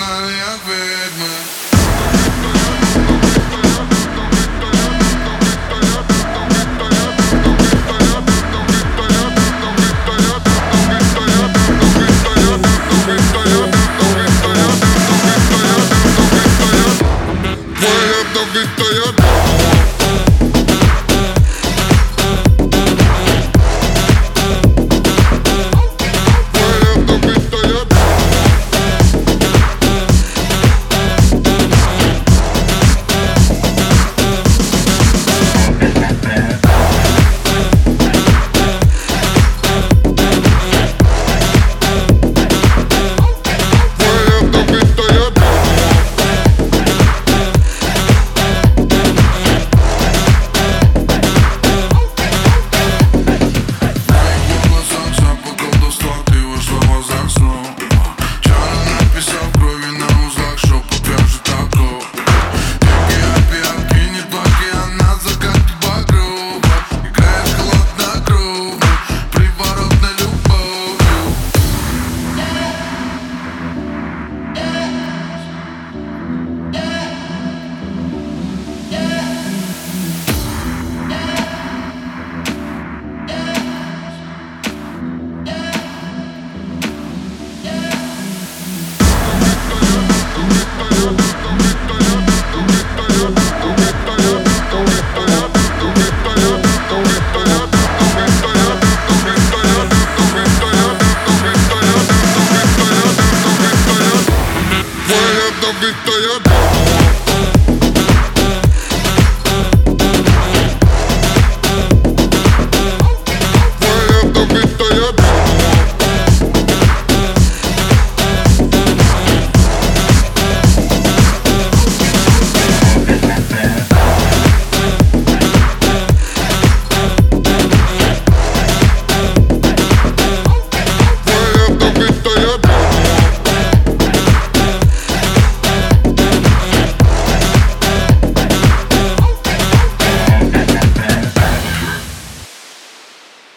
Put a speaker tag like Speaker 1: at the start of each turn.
Speaker 1: nadie a verme. Bit dayadı